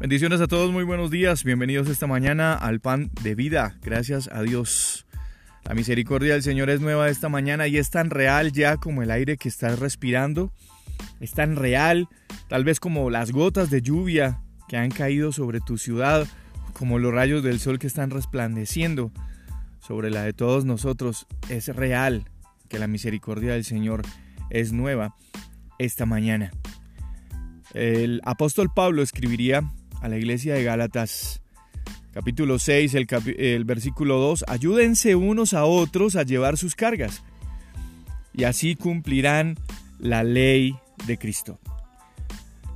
Bendiciones a todos, muy buenos días. Bienvenidos esta mañana al pan de vida. Gracias a Dios. La misericordia del Señor es nueva esta mañana y es tan real ya como el aire que estás respirando. Es tan real, tal vez como las gotas de lluvia que han caído sobre tu ciudad, como los rayos del sol que están resplandeciendo sobre la de todos nosotros. Es real que la misericordia del Señor es nueva esta mañana. El apóstol Pablo escribiría a la iglesia de Gálatas, capítulo 6, el, versículo 2, ayúdense unos a otros a llevar sus cargas, y así cumplirán la ley de Cristo.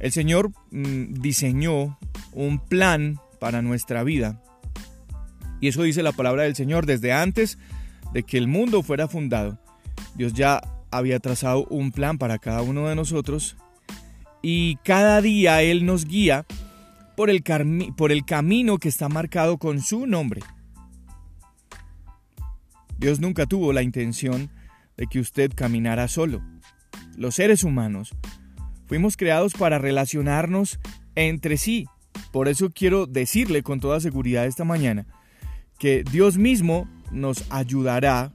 El Señor mm, diseñó un plan para nuestra vida, y eso dice la palabra del Señor desde antes de que el mundo fuera fundado. Dios ya había trazado un plan para cada uno de nosotros y cada día Él nos guía por el, por el camino que está marcado con su nombre. Dios nunca tuvo la intención de que usted caminara solo. Los seres humanos fuimos creados para relacionarnos entre sí. Por eso quiero decirle con toda seguridad esta mañana que Dios mismo nos ayudará.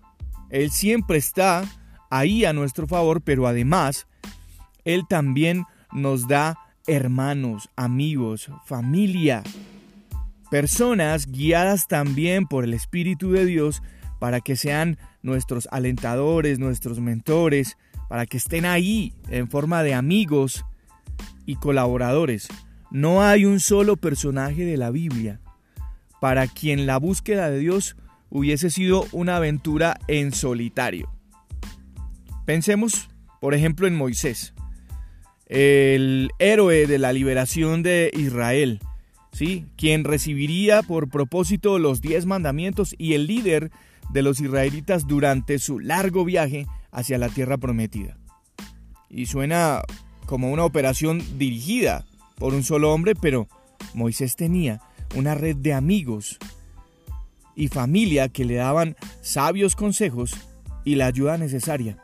Él siempre está ahí a nuestro favor, pero además Él también nos da hermanos, amigos, familia, personas guiadas también por el Espíritu de Dios para que sean nuestros alentadores, nuestros mentores, para que estén ahí en forma de amigos y colaboradores. No hay un solo personaje de la Biblia para quien la búsqueda de Dios hubiese sido una aventura en solitario. Pensemos, por ejemplo, en Moisés el héroe de la liberación de Israel, ¿sí? quien recibiría por propósito los diez mandamientos y el líder de los israelitas durante su largo viaje hacia la tierra prometida. Y suena como una operación dirigida por un solo hombre, pero Moisés tenía una red de amigos y familia que le daban sabios consejos y la ayuda necesaria.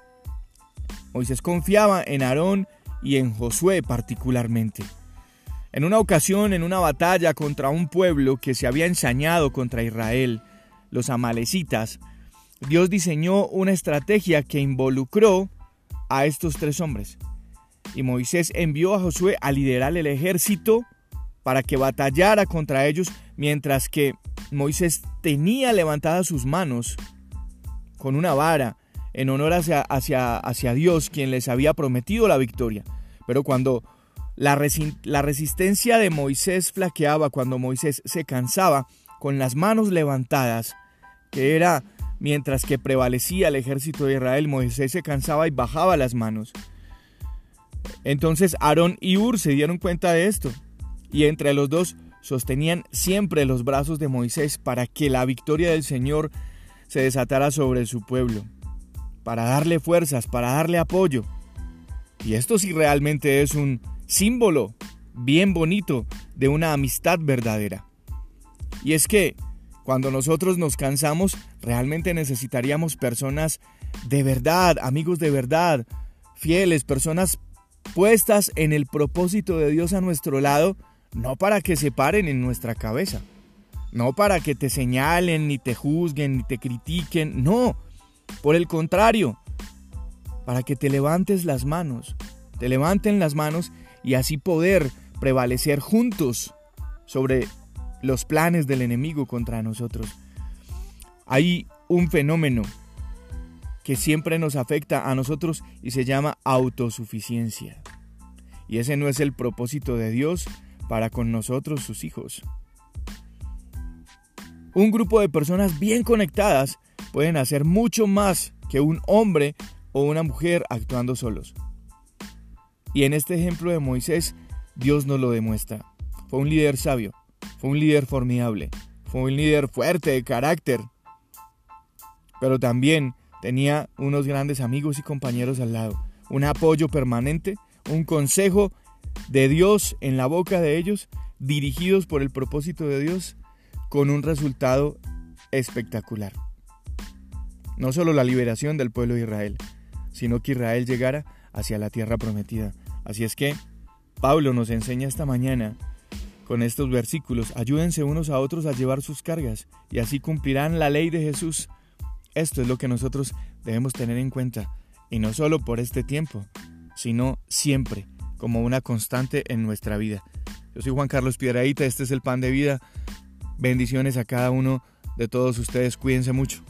Moisés confiaba en Aarón y en Josué particularmente. En una ocasión, en una batalla contra un pueblo que se había ensañado contra Israel, los amalecitas, Dios diseñó una estrategia que involucró a estos tres hombres. Y Moisés envió a Josué a liderar el ejército para que batallara contra ellos, mientras que Moisés tenía levantadas sus manos con una vara en honor hacia, hacia, hacia Dios, quien les había prometido la victoria. Pero cuando la, la resistencia de Moisés flaqueaba, cuando Moisés se cansaba, con las manos levantadas, que era mientras que prevalecía el ejército de Israel, Moisés se cansaba y bajaba las manos. Entonces Aarón y Ur se dieron cuenta de esto, y entre los dos sostenían siempre los brazos de Moisés para que la victoria del Señor se desatara sobre su pueblo para darle fuerzas, para darle apoyo. Y esto sí realmente es un símbolo bien bonito de una amistad verdadera. Y es que cuando nosotros nos cansamos, realmente necesitaríamos personas de verdad, amigos de verdad, fieles, personas puestas en el propósito de Dios a nuestro lado, no para que se paren en nuestra cabeza, no para que te señalen, ni te juzguen, ni te critiquen, no, por el contrario, para que te levantes las manos, te levanten las manos y así poder prevalecer juntos sobre los planes del enemigo contra nosotros. Hay un fenómeno que siempre nos afecta a nosotros y se llama autosuficiencia. Y ese no es el propósito de Dios para con nosotros, sus hijos. Un grupo de personas bien conectadas pueden hacer mucho más que un hombre o una mujer actuando solos. Y en este ejemplo de Moisés, Dios nos lo demuestra. Fue un líder sabio, fue un líder formidable, fue un líder fuerte de carácter, pero también tenía unos grandes amigos y compañeros al lado, un apoyo permanente, un consejo de Dios en la boca de ellos, dirigidos por el propósito de Dios, con un resultado espectacular no solo la liberación del pueblo de Israel, sino que Israel llegara hacia la tierra prometida. Así es que Pablo nos enseña esta mañana con estos versículos. Ayúdense unos a otros a llevar sus cargas y así cumplirán la ley de Jesús. Esto es lo que nosotros debemos tener en cuenta, y no solo por este tiempo, sino siempre, como una constante en nuestra vida. Yo soy Juan Carlos Piedraíta, este es el pan de vida. Bendiciones a cada uno de todos ustedes, cuídense mucho.